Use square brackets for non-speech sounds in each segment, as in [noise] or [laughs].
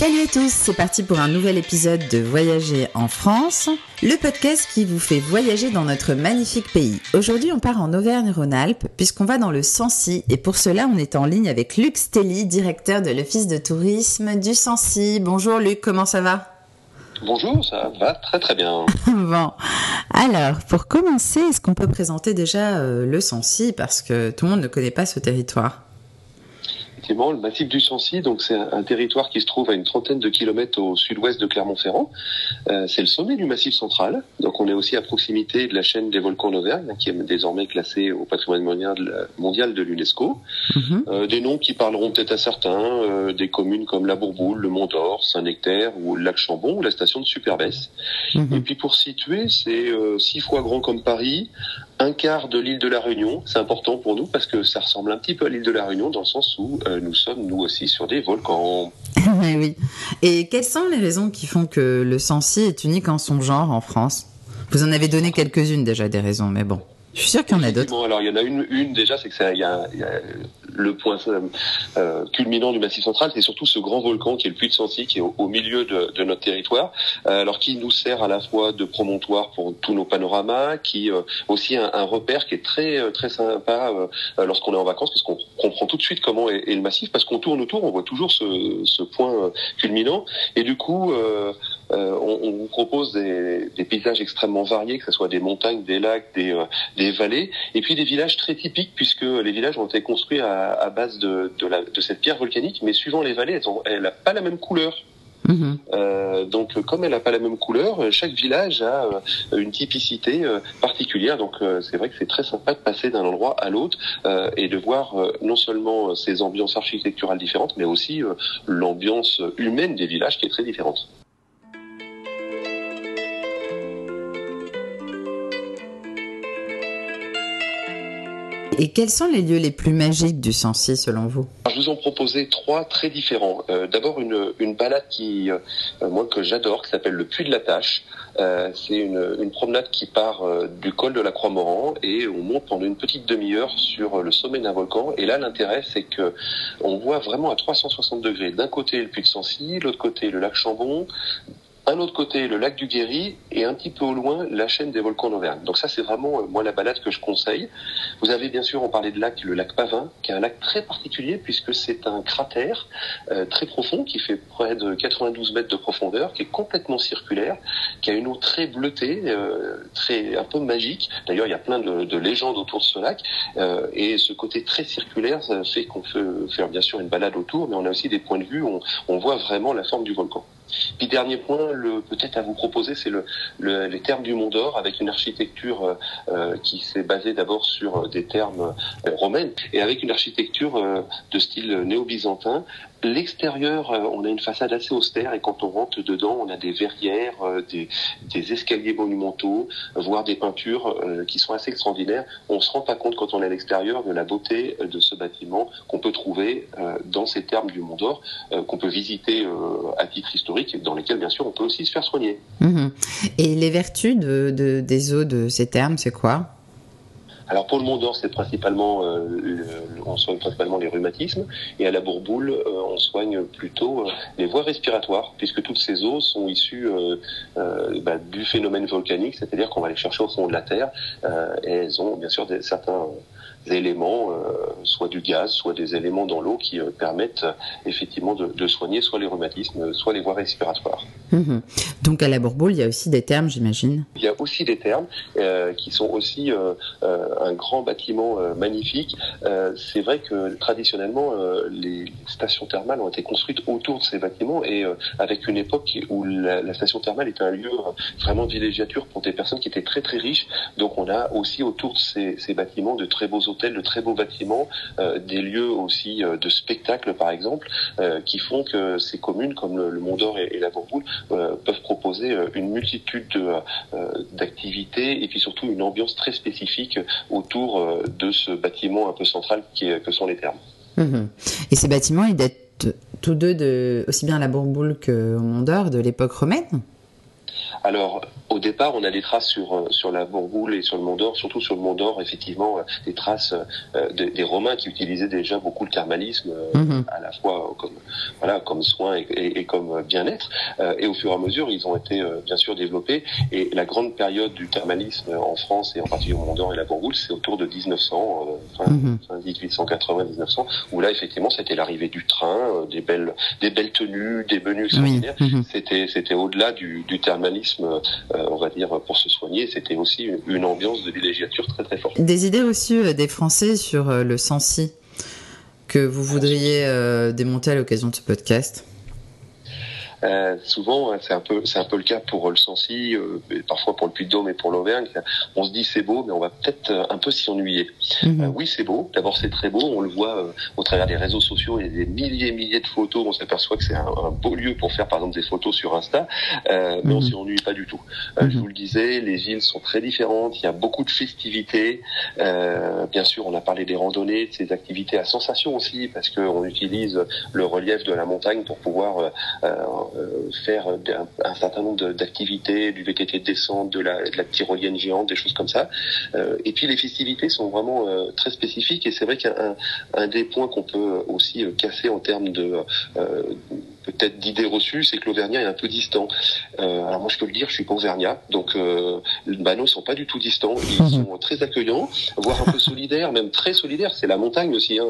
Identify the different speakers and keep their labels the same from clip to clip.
Speaker 1: Salut à tous, c'est parti pour un nouvel épisode de Voyager en France, le podcast qui vous fait voyager dans notre magnifique pays. Aujourd'hui, on part en Auvergne-Rhône-Alpes puisqu'on va dans le Sancy et pour cela, on est en ligne avec Luc Stelly, directeur de l'Office de tourisme du Sancy. Bonjour Luc, comment ça va?
Speaker 2: Bonjour, ça va très très bien. [laughs]
Speaker 1: bon, alors pour commencer, est-ce qu'on peut présenter déjà euh, le Sancy? Parce que tout le monde ne connaît pas ce territoire
Speaker 2: Effectivement, le massif du Sancy, donc c'est un, territoire qui se trouve à une trentaine de kilomètres au sud-ouest de Clermont-Ferrand. Euh, c'est le sommet du massif central. Donc on est aussi à proximité de la chaîne des volcans d'Auvergne, qui est désormais classée au patrimoine mondial de l'UNESCO. Mhm. euh, des noms qui parleront peut-être à certains, euh, des communes comme La Bourboule, le Mont d'Or, Saint-Nectaire ou le lac Chambon ou la station de Superbès. Mhm. Et puis pour situer, c'est euh, six fois grand comme Paris, un quart de l'île de la Réunion. C'est important pour nous parce que ça ressemble un petit peu à l'île de la Réunion dans le sens où euh, nous sommes nous aussi sur des volcans. [laughs]
Speaker 1: oui. Et quelles sont les raisons qui font que le Sancy est unique en son genre en France? Vous en avez donné quelques-unes déjà des raisons, mais bon. Je suis sûr qu'il y en a d'autres.
Speaker 2: Alors il y en a une, une déjà, c'est que ça, il y a, y a le point euh, culminant du Massif central, c'est surtout ce grand volcan qui est le Puy de Sancy, qui est au, milieu de, de, notre territoire, euh, alors qui nous sert à la fois de promontoire pour tous nos panoramas, qui euh, aussi un, un, repère qui est très euh, très sympa euh, lorsqu'on est en vacances, parce qu'on comprend tout de suite comment est, est le massif, parce qu'on tourne autour, on voit toujours ce, ce point culminant, et du coup euh, on, on, vous propose des, des, paysages extrêmement variés, que ce soit des montagnes, des lacs, des, euh, des, vallées, et puis des villages très typiques, puisque les villages ont été construits à, à base de, de, la, de, cette pierre volcanique, mais suivant les vallées, elle n'a pas la même couleur. Mmh. Euh, donc, comme elle n'a pas la même couleur, chaque village a euh, une typicité euh, particulière. Donc, c'est vrai que c'est très sympa de passer d'un endroit à l'autre et de voir non seulement ces ambiances architecturales différentes, mais aussi l'ambiance humaine des villages qui est très différente.
Speaker 1: Et quels sont les lieux les plus magiques du Sancy selon vous
Speaker 2: Je vous en proposais trois très différents. Euh, D'abord une, une, balade qui, euh, moi que j'adore, qui s'appelle le Puy de la Tâche. Euh, C'est une, une, promenade qui part du col de la Croix-Moran et on monte pendant une petite demi-heure sur le sommet d'un volcan. Et là, l'intérêt, c'est que on voit vraiment à 360 degrés. D'un côté le Puy de Sancy, l'autre côté le lac Chambon, un autre côté, le lac du Guéry, et un petit peu au loin, la chaîne des volcans d'Auvergne. Donc ça, c'est vraiment, euh, moi, la balade que je conseille. Vous avez, bien sûr, on parlait de lac, le lac Pavin, qui est un lac très particulier, puisque c'est un cratère euh, très profond, qui fait près de 92 mètres de profondeur, qui est complètement circulaire, qui a une eau très bleutée, euh, très un peu magique. D'ailleurs, il y a plein de, de légendes autour de ce lac, euh, et ce côté très circulaire ça fait qu'on peut faire, bien sûr, une balade autour, mais on a aussi des points de vue où on, on voit vraiment la forme du volcan. Puis dernier point, le, peut-être à vous proposer, c'est le, le, les termes du Mont d'Or avec une architecture euh, qui s'est basée d'abord sur des termes euh, romaines et avec une architecture euh, de style néo-byzantin L'extérieur, euh, on a une façade assez austère et quand on rentre dedans, on a des verrières, euh, des, escaliers monumentaux, voire des peintures euh, qui sont assez extraordinaires. On se rend pas compte quand on est à l'extérieur de la beauté de ce bâtiment qu'on peut trouver dans ces termes du Mont d'Or, qu'on peut visiter à titre historique et dans lesquels, bien sûr, on peut aussi se faire soigner.
Speaker 1: Mmh. Et les vertus de, de, des eaux de ces termes, c'est quoi?
Speaker 2: Alors pour le Mont d'Or, c'est principalement, euh, on soigne principalement les rhumatismes, et à la Bourboule, euh, on soigne plutôt euh, les voies respiratoires, puisque toutes ces eaux sont issues bah, du phénomène volcanique, c'est-à-dire qu'on va les chercher au fond de la terre, et elles ont bien sûr des, certains éléments, soit du gaz, soit des éléments dans l'eau qui permettent effectivement de, de, soigner soit les rhumatismes, soit les voies respiratoires.
Speaker 1: Mmh. Donc à la Bourboule, il y a aussi des termes, j'imagine.
Speaker 2: Il y a aussi des termes qui sont aussi un grand bâtiment euh, magnifique. Euh, c'est vrai que traditionnellement, euh, les stations thermales ont été construites autour de ces bâtiments et avec une époque où la, la, station thermale était un lieu vraiment de villégiature pour des personnes qui étaient très très riches. Donc on a aussi autour de ces, ces bâtiments de très beaux hôtels, de très beaux bâtiments, des lieux aussi de spectacle par exemple, qui font que ces communes comme le, le Mont d'Or et, et, la Bourboule peuvent proposer une multitude d'activités et puis surtout une ambiance très spécifique autour euh, de ce bâtiment un peu central qui est, que sont les thermes.
Speaker 1: Mmh. Et ces bâtiments, ils datent tous deux de, aussi bien à la Bourboule qu'au Mont d'Or de l'époque romaine?
Speaker 2: Alors, au départ, on a des traces sur euh, sur la Bourgoule et sur le Mont d'Or, surtout sur le Mont d'Or, effectivement, euh, des traces euh, des, des, Romains qui utilisaient déjà beaucoup le thermalisme, mhm. à la fois comme voilà comme soin et, et, comme bien-être. et au fur et à mesure, ils ont été bien sûr développés. Et la grande période du thermalisme en France et en particulier au Mont d'Or et la Bourgoule, c'est autour de 1900, fin, mhm. 1880-1900, où là effectivement, c'était l'arrivée du train, des belles des belles tenues, des menus extraordinaires. Mhm. C'était c'était au-delà du, du thermalisme euh, on va dire, pour se soigner. C'était aussi une, ambiance de villégiature très très forte.
Speaker 1: Des idées reçues euh, des Français sur euh, le Sancy que vous voudriez démonter à l'occasion de ce podcast?
Speaker 2: Euh, souvent, hein, c'est un peu, c'est un peu le cas pour le Sancy, euh, parfois pour le Puy-de-Dôme et pour l'Auvergne. On se dit c'est beau, mais on va peut-être euh, un peu s'y ennuyer. Mhm. Euh, oui, c'est beau. D'abord, c'est très beau. On le voit au travers des réseaux sociaux. Il y a des milliers et milliers de photos. On s'aperçoit que c'est un, beau lieu pour faire, par exemple, des photos sur Insta. mais on mhm. s'y ennuie pas du tout. Je mhm. vous le disais, les villes sont très différentes. Il y a beaucoup de festivités. bien sûr, on a parlé des randonnées, de ces activités à sensation aussi, parce qu'on utilise le relief de la montagne pour pouvoir euh, faire un, certain nombre d'activités, du VTT de descente, de la, de la tyrolienne géante, des choses comme ça. Euh, et puis les festivités sont vraiment euh, très spécifiques et c'est vrai qu'un un des points qu'on peut aussi casser en termes de peut-être d'idées reçues, c'est que l'Auvergnat est un peu distant. Euh, alors moi je peux le dire, je suis pas Auvergnat, donc euh, bah non, ils sont pas du tout distants, ils [laughs] sont très accueillants, voire un peu solidaires, même très solidaires. C'est la montagne aussi. Hein.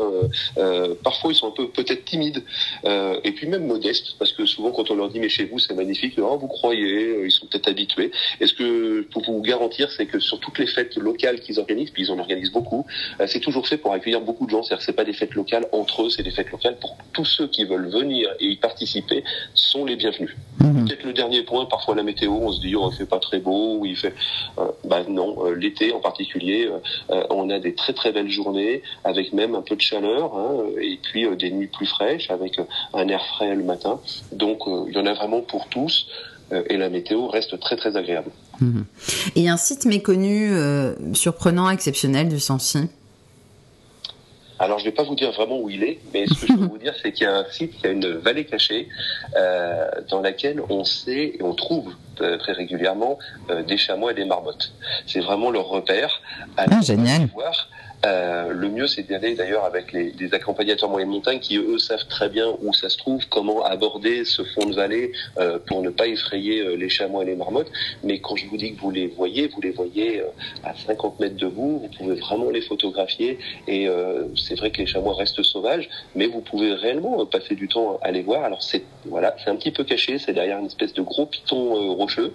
Speaker 2: Euh, parfois ils sont un peu peut-être timides euh, et puis même modestes, parce que souvent quand on leur dit mais chez vous c'est magnifique, oh, vous croyez, euh, ils sont peut-être habitués. Et ce que pour vous garantir, c'est que sur toutes les fêtes locales qu'ils organisent, puis ils en organisent beaucoup, euh, c'est toujours fait pour accueillir beaucoup de gens. C'est-à-dire c'est pas des fêtes locales entre eux, c'est des fêtes locales pour tous ceux qui veulent venir et y participer sont les bienvenus. Mhm. Peut-être le dernier point, parfois la météo, on se dit oh, il fait pas très beau, ou il fait, euh, bah non, euh, l'été en particulier, euh, on a des très très belles journées avec même un peu de chaleur hein, et puis des nuits plus fraîches avec un air frais le matin. Donc il y en a vraiment pour tous et la météo reste très très agréable.
Speaker 1: Mhm. Et un site méconnu, surprenant, exceptionnel du Sancy?
Speaker 2: Alors, je ne vais pas vous dire vraiment où il est, mais ce que je peux vous dire, c'est qu'il y a un site, il y a une vallée cachée euh, dans laquelle on sait et on trouve euh, très régulièrement euh, des chamois et des marmottes. C'est vraiment leur repère.
Speaker 1: À ah, génial.
Speaker 2: Voir. Euh, le mieux, c'est d'y aller d'ailleurs avec les, les accompagnateurs moyenne montagne qui eux savent très bien où ça se trouve, comment aborder ce fond de vallée euh, pour ne pas effrayer euh, les chamois et les marmottes. Mais quand je vous dis que vous les voyez, vous les voyez à 50 mètres de vous, vous pouvez vraiment les photographier. Et c'est vrai que les chamois restent sauvages, mais vous pouvez réellement passer du temps à les voir. Alors c'est voilà, c'est un petit peu caché, c'est derrière une espèce de gros piton rocheux,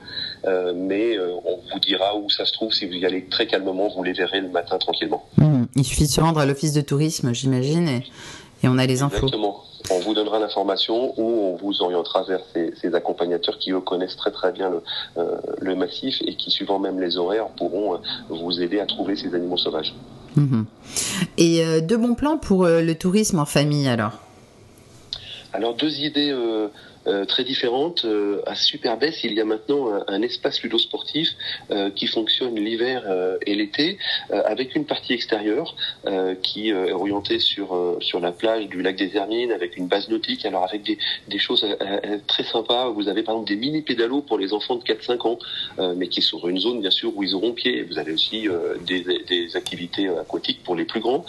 Speaker 2: mais on vous dira où ça se trouve si vous y allez très calmement, vous les verrez le matin tranquillement.
Speaker 1: Mmh. Il suffit de se rendre à l'office de tourisme, j'imagine, et, on a les infos.
Speaker 2: Exactement. On vous donnera l'information ou on vous orientera vers ces, accompagnateurs qui, eux, connaissent très très bien euh, le, massif et qui, suivant même les horaires, pourront euh, vous aider à trouver ces animaux sauvages.
Speaker 1: Mhm. Et euh, deux bons plans pour le tourisme en famille, alors?
Speaker 2: Alors, deux idées euh, très différente. Euh, à Superbès, il y a maintenant un, espace ludo-sportif euh, qui fonctionne l'hiver et l'été avec une partie extérieure qui est orientée sur sur la plage du lac des Hermines avec une base nautique. Alors avec des, des choses très sympas. Vous avez par exemple des mini pédalos pour les enfants de 4-5 ans, mais qui sont une zone bien sûr où ils auront pied. Vous avez aussi des, des, activités aquatiques pour les plus grands.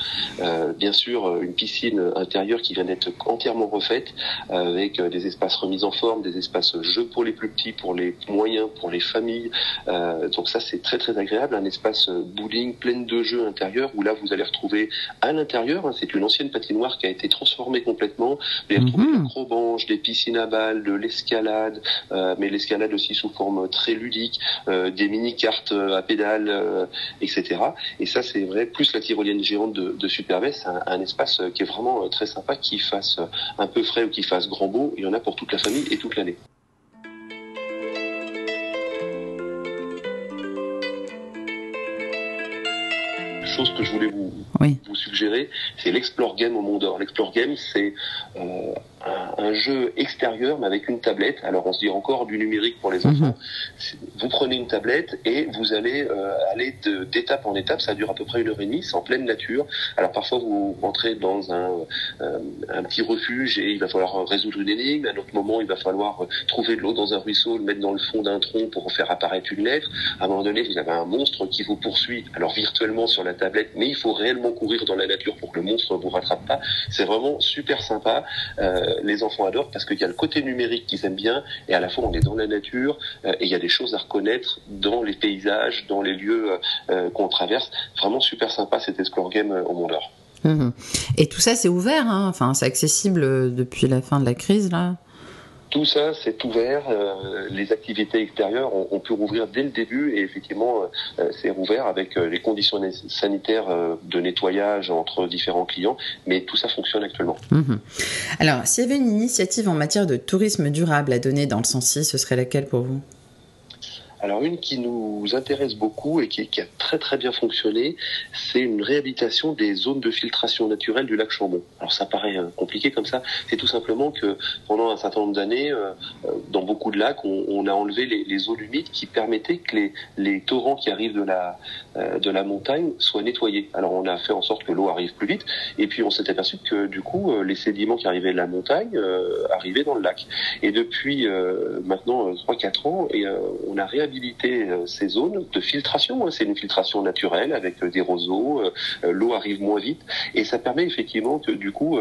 Speaker 2: bien sûr, une piscine intérieure qui vient d'être entièrement refaite avec des espaces mise en forme, des espaces jeux pour les plus petits, pour les moyens, pour les familles. Euh, donc ça, c'est très très agréable. Un espace euh, bowling plein de jeux intérieurs où là, vous allez retrouver à l'intérieur, hein, c'est une ancienne patinoire qui a été transformée complètement. Vous allez retrouver mhm. des des piscines à balles, de l'escalade, euh, mais l'escalade aussi sous forme très ludique, des mini-cartes à pédales, etc. Et ça, c'est vrai, plus la tyrolienne géante de, de Superbest, un, un, espace qui est vraiment très sympa, qui fasse un peu frais ou qui fasse grand beau. Il y en a pour toute la famille et toute l'année. chose que je voulais vous, vous suggérer, c'est l'Explore Game au Mont d'Or. L'Explore Game, c'est euh, un, jeu extérieur, mais avec une tablette. Alors on se dit encore du numérique pour les mhm. enfants. Vous prenez une tablette et vous allez euh, aller d'étape en étape. Ça dure à peu près une heure et demie. C'est en pleine nature. Alors parfois vous rentrez dans un, euh, un petit refuge et il va falloir résoudre une énigme. À un autre moment, il va falloir trouver de l'eau dans un ruisseau, le mettre dans le fond d'un tronc pour faire apparaître une lettre. À un moment donné, vous avez un monstre qui vous poursuit. Alors virtuellement sur la tablette, mais il faut réellement courir dans la nature pour que le monstre ne vous rattrape pas. C'est vraiment super sympa. Euh, les enfants adorent parce qu'il y a le côté numérique qu'ils aiment bien et à la fois on est dans la nature euh, et il y a des choses à reconnaître dans les paysages, dans les lieux euh, qu'on traverse. Vraiment super sympa cet Explore Game au Mont d'Or.
Speaker 1: Mhm. Et tout ça, c'est ouvert, hein enfin, c'est accessible depuis la fin de la crise, là
Speaker 2: tout ça, c'est ouvert. Euh, les activités extérieures, on, peut rouvrir dès le début et effectivement, euh, c'est rouvert avec euh, les conditions sanitaires de nettoyage entre différents clients, mais tout ça fonctionne actuellement.
Speaker 1: Mhm. Alors, s'il y avait une initiative en matière de tourisme durable à donner dans le Sensi, ce serait laquelle pour vous?
Speaker 2: Alors une qui nous intéresse beaucoup et qui, a très très bien fonctionné, c'est une réhabilitation des zones de filtration naturelle du lac Chambon. Alors ça paraît euh, compliqué comme ça, c'est tout simplement que pendant un certain nombre d'années, euh, euh, dans beaucoup de lacs, on, a enlevé les, eaux humides qui permettaient que les, les torrents qui arrivent de la, de la montagne soient nettoyés. Alors on a fait en sorte que l'eau arrive plus vite et puis on s'est aperçu que du coup les sédiments qui arrivaient de la montagne arrivaient dans le lac. Et depuis maintenant 3-4 ans, et, on a réhabilité réhabiliter euh, ces zones de filtration. Hein. C'est une filtration naturelle avec euh, des roseaux. Euh, l'eau arrive moins vite et ça permet effectivement que du coup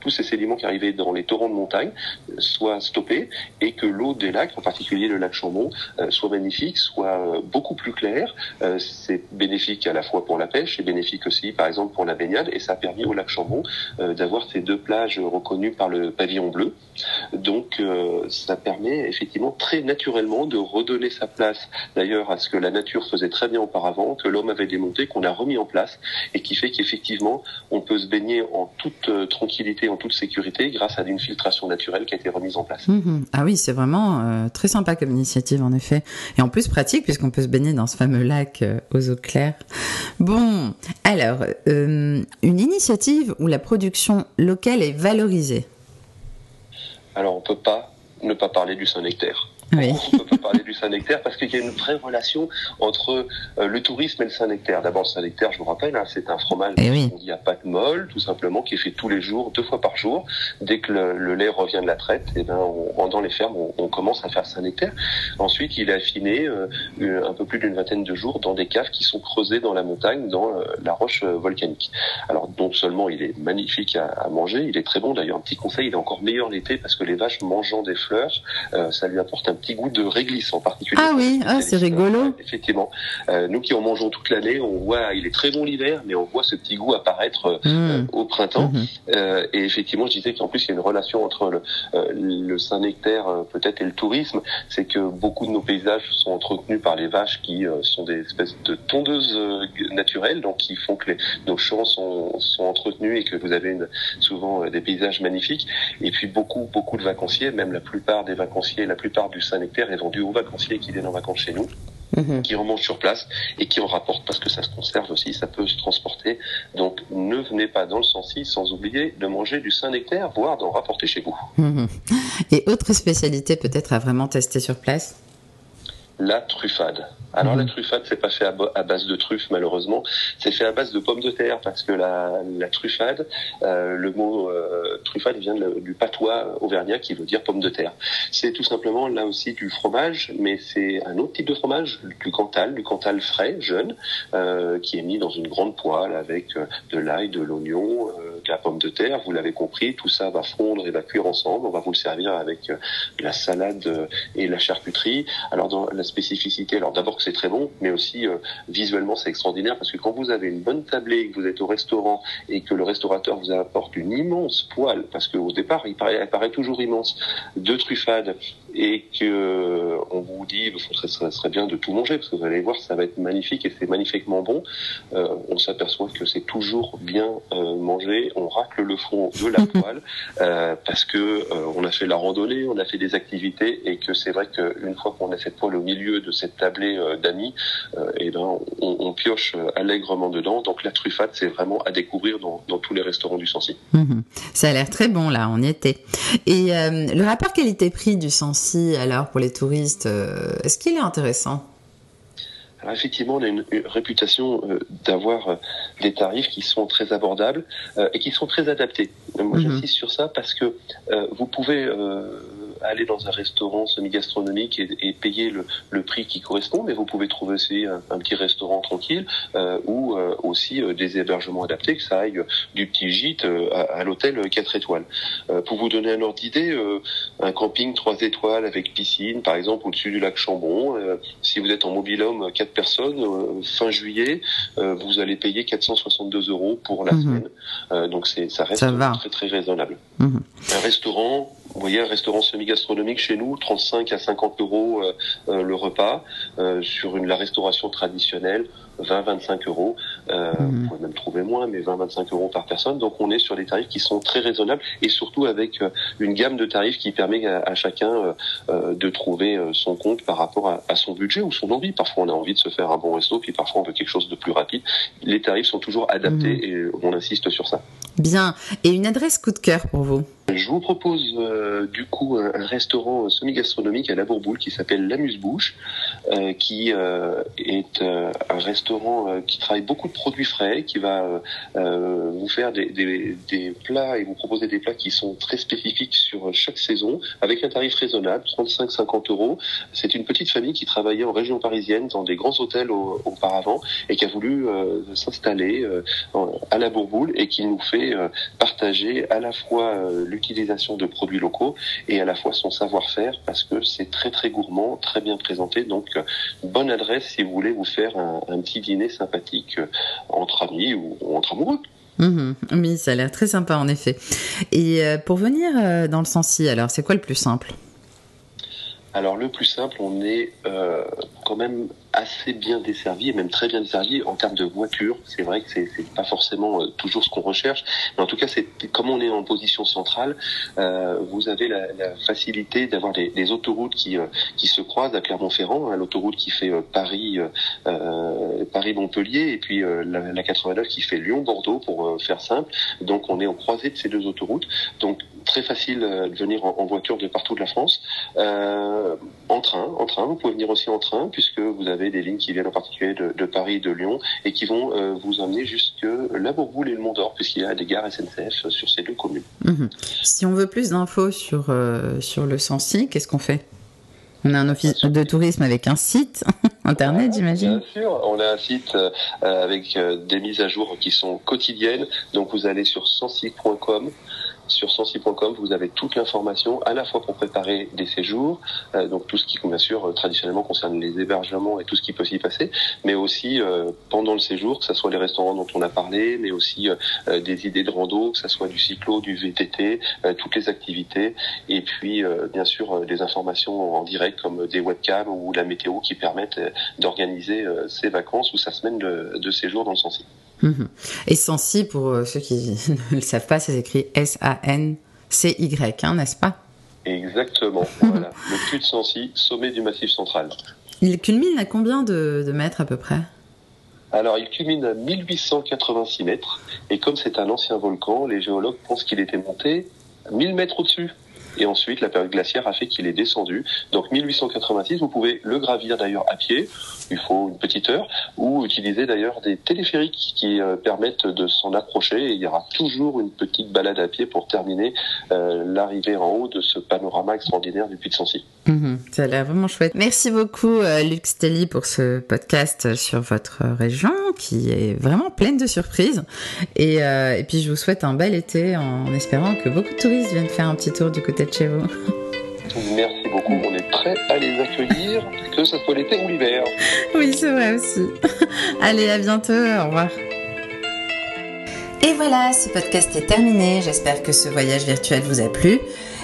Speaker 2: tous ces sédiments qui arrivaient dans les torrents de montagne soient stoppés et que l'eau des lacs, en particulier le lac Chambon, soit magnifique, soit beaucoup plus claire. C'est bénéfique à la fois pour la pêche et bénéfique aussi, par exemple, pour la baignade. Et ça a permis au lac Chambon d'avoir ces deux plages reconnues par le pavillon bleu. Donc, ça permet effectivement très naturellement de redonner sa place d'ailleurs à ce que la nature faisait très bien auparavant, que l'homme avait démonté, qu'on a remis en place et qui fait qu'effectivement on peut se baigner en toute euh, tranquillité, en toute sécurité grâce à une filtration naturelle qui a été remise en place.
Speaker 1: Mhm. Ah oui, c'est vraiment euh, très sympa comme initiative en effet. Et en plus pratique puisqu'on peut se baigner dans ce fameux lac euh, aux eaux claires. Bon, alors, une initiative où la production locale est valorisée.
Speaker 2: Alors on peut pas ne pas parler du Saint-Nectaire. Oui. On peut pas parler du Saint-Nectaire parce qu'il y a une vraie relation entre euh, le tourisme et le Saint-Nectaire. D'abord, le Saint-Nectaire, je vous rappelle, hein, c'est un fromage eh oui. dit à pâte molle, tout simplement, qui est fait tous les jours, deux fois par jour. Dès que le, lait revient de la traite, et eh ben, on, dans les fermes, on, commence à faire Saint-Nectaire. Ensuite, il est affiné euh, un peu plus d'une vingtaine de jours dans des caves qui sont creusées dans la montagne, dans euh, la roche volcanique. Alors, non seulement il est magnifique à, à manger, il est très bon. D'ailleurs, un petit conseil, il est encore meilleur l'été parce que les vaches mangeant des fleurs, ça lui apporte un petit goût de réglisse en particulier.
Speaker 1: Ah oui, ah, c'est rigolo.
Speaker 2: effectivement, euh, nous qui en mangeons toute l'année, on voit, il est très bon l'hiver, mais on voit ce petit goût apparaître euh, mmh. au printemps. Mmh. Euh, et effectivement, je disais qu'en plus il y a une relation entre le, le Saint-Nectaire peut-être et le tourisme, c'est que beaucoup de nos paysages sont entretenus par les vaches qui sont des espèces de tondeuses naturelles, donc qui font que les, nos champs sont, sont entretenus et que vous avez une, souvent des paysages magnifiques. Et puis beaucoup, beaucoup de vacanciers, même la plupart des vacanciers, la plupart du Saint-Nectaire est vendu aux vacanciers qui viennent en vacances chez nous. Mhm. qui remontent sur place et qui en rapportent parce que ça se conserve aussi, ça peut se transporter. Donc ne venez pas dans le Sancy sans oublier de manger du Saint-Nectaire, voire d'en rapporter chez vous.
Speaker 1: Mhm. Et autre spécialité peut-être à vraiment tester sur place?
Speaker 2: La truffade. Alors la mhm. truffade, c'est pas fait à, base de truffes malheureusement, c'est fait à base de pommes de terre parce que la, la truffade, euh, le mot euh, truffade vient du patois auvergnat qui veut dire pomme de terre. C'est tout simplement là aussi du fromage, mais c'est un autre type de fromage, du cantal, du cantal frais, jeune, euh, qui est mis dans une grande poêle avec de l'ail, de l'oignon, de la pomme de terre. Vous l'avez compris, tout ça va fondre et va cuire ensemble. On va vous le servir avec la salade et la charcuterie. Alors dans la spécificité, alors d'abord que c'est très bon, mais aussi euh, visuellement c'est extraordinaire parce que quand vous avez une bonne tablée, que vous êtes au restaurant et que le restaurateur vous apporte une immense poêle, parce qu'au départ il paraît, paraît toujours immense, de truffade et que on vous dit ce serait, serait, bien de tout manger parce que vous allez voir ça va être magnifique et c'est magnifiquement bon, on s'aperçoit que c'est toujours bien mangé. On racle le fond de la [laughs] poêle parce que on a fait la randonnée, on a fait des activités et que c'est vrai qu'une fois qu'on a cette poêle au milieu de cette tablée d'amis, et eh ben on, on, pioche allègrement dedans. Donc la truffade c'est vraiment à découvrir dans, dans tous les restaurants du Sancy.
Speaker 1: Mhm. Ça a l'air très bon là, on y était. Et euh, le rapport qualité-prix du Sancy, alors pour les touristes, euh, est-ce qu'il est intéressant?
Speaker 2: Alors effectivement, on a une, réputation euh, d'avoir des tarifs qui sont très abordables et qui sont très adaptés. Moi, mhm. j'insiste sur ça parce que vous pouvez aller dans un restaurant semi-gastronomique et, et, payer le, le, prix qui correspond, mais vous pouvez trouver aussi un, un petit restaurant tranquille euh, ou euh, aussi euh, des hébergements adaptés, que ça aille du petit gîte à, à l'hôtel 4 étoiles. pour vous donner un ordre d'idée, un camping 3 étoiles avec piscine, par exemple, au-dessus du lac Chambon, si vous êtes en mobilhome 4 personnes, fin juillet, vous allez payer 462 euros pour la mhm. semaine. donc c'est ça reste très très raisonnable. Mhm. Un restaurant, vous voyez, un restaurant semi-gastronomique chez nous, 35 à 50 euros euh, euh, le repas. Euh, sur une, la restauration traditionnelle, 20-25 euros. Euh, mhm. Vous pouvez même trouver moins, mais 20-25 euros par personne. Donc on est sur des tarifs qui sont très raisonnables et surtout avec une gamme de tarifs qui permet à, chacun de trouver son compte par rapport à, à, son budget ou son envie. Parfois on a envie de se faire un bon resto, puis parfois on veut quelque chose de plus rapide. Les tarifs sont toujours adaptés mhm. et on insiste sur ça.
Speaker 1: Bien. Et une adresse coup de cœur pour vous?
Speaker 2: Je vous propose euh, du coup un, restaurant semi-gastronomique à la Bourboule qui s'appelle l'Amuse-Bouche, euh, qui euh, est un restaurant qui travaille beaucoup de produits frais, qui va vous faire des, des, des, plats et vous proposer des plats qui sont très spécifiques sur chaque saison, avec un tarif raisonnable, 35-50 euros. C'est une petite famille qui travaillait en région parisienne dans des grands hôtels auparavant et qui a voulu s'installer à la Bourboule et qui nous fait partager à la fois l'utilisation de produits locaux et à la fois son savoir-faire parce que c'est très très gourmand, très bien présenté. Donc bonne adresse si vous voulez vous faire un, petit dîner sympathique euh, entre amis ou, entre amoureux.
Speaker 1: Mmh oui, ça a l'air très sympa en effet. Et euh, pour venir euh, dans le Sensi, alors c'est quoi le plus simple?
Speaker 2: Alors le plus simple, on est euh, quand même assez bien desservi et même très bien desservi en termes de voiture. C'est vrai que c'est, c'est pas forcément euh, toujours ce qu'on recherche, mais en tout cas, c'est comme on est en position centrale, euh, vous avez la, la facilité d'avoir des, des, autoroutes qui euh, qui se croisent à Clermont-Ferrand, hein, l'autoroute qui fait euh, Paris Paris Montpellier et puis la, la, 89 qui fait Lyon Bordeaux pour faire simple. Donc on est en croisée de ces deux autoroutes. Donc très facile de venir en, en voiture de partout de la France. en train, en train, vous pouvez venir aussi en train puisque vous avez des lignes qui viennent en particulier de, Paris de Lyon et qui vont euh, vous emmener jusque la Bourboule et le Mont d'Or, puisqu'il y a des gares SNCF sur ces deux communes.
Speaker 1: Mhm. Si on veut plus d'infos sur, euh, sur le Sancy, qu'est-ce qu'on fait? On a un office de tourisme avec un site [laughs] internet, j'imagine.
Speaker 2: Bien sûr, on a un site euh, avec des mises à jour qui sont quotidiennes. Donc vous allez sur sancy.com sur sensi.com, vous avez toute l'information à la fois pour préparer des séjours, euh, donc tout ce qui bien sûr euh, traditionnellement concerne les hébergements et tout ce qui peut s'y passer, mais aussi euh, pendant le séjour, que ce soit les restaurants dont on a parlé, mais aussi des idées de rando, que ce soit du cyclo, du VTT, toutes les activités, et puis bien sûr des informations en direct comme des webcams ou la météo qui permettent d'organiser ses vacances ou sa semaine de, de séjour dans le Sensi.
Speaker 1: Mhm. Et Sancy, pour euh, ceux qui [laughs] ne le savent pas, c'est écrit S-A-N-C-Y, hein, n'est-ce pas?
Speaker 2: Exactement. [laughs] voilà. Le puits de Sancy, sommet du Massif central.
Speaker 1: Il culmine à combien de, de mètres à peu près?
Speaker 2: Alors, il culmine à 1886 mètres, et comme c'est un ancien volcan, les géologues pensent qu'il était monté 1000 mètres au-dessus. Et ensuite, la période glaciaire a fait qu'il est descendu. Donc 1886, vous pouvez le gravir d'ailleurs à pied, il faut une petite heure, ou utiliser d'ailleurs des téléphériques qui euh, permettent de s'en approcher. Et il y aura toujours une petite balade à pied pour terminer euh, l'arrivée en haut de ce panorama extraordinaire du Puy de Sancy.
Speaker 1: Mhm. ça a l'air vraiment chouette. Merci beaucoup, euh, Luc Stelly, pour ce podcast sur votre région qui est vraiment pleine de surprises. Et, euh, et puis, je vous souhaite un bel été en espérant que beaucoup de touristes viennent faire un petit tour du côté chez vous.
Speaker 2: Merci beaucoup. On est prêt à les accueillir, que ce soit l'été ou l'hiver.
Speaker 1: Oui, c'est vrai aussi. [laughs] Allez, à bientôt. Au revoir. Et voilà, ce podcast est terminé. J'espère que ce voyage virtuel vous a plu.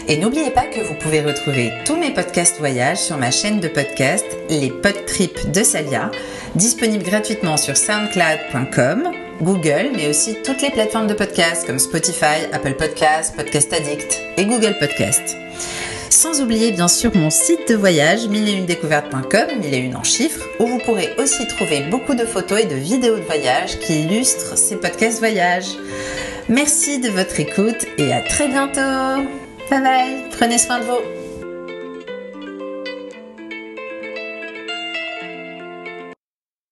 Speaker 1: Et n'oubliez pas que vous pouvez retrouver tous mes podcasts voyage sur ma chaîne de podcast Les Pod Trips de Salia, disponible gratuitement sur soundcloud.com, Google, mais aussi toutes les plateformes de podcasts comme Spotify, Apple Podcasts, Podcast Addict et Google Podcasts. Sans oublier bien sûr mon site de voyage 1001découvertes.com, 1001 en chiffres, où vous pourrez aussi trouver beaucoup de photos et de vidéos de voyage qui illustrent ces podcasts voyage. Merci de votre écoute et à très bientôt. Bye bye, prenez soin de vous.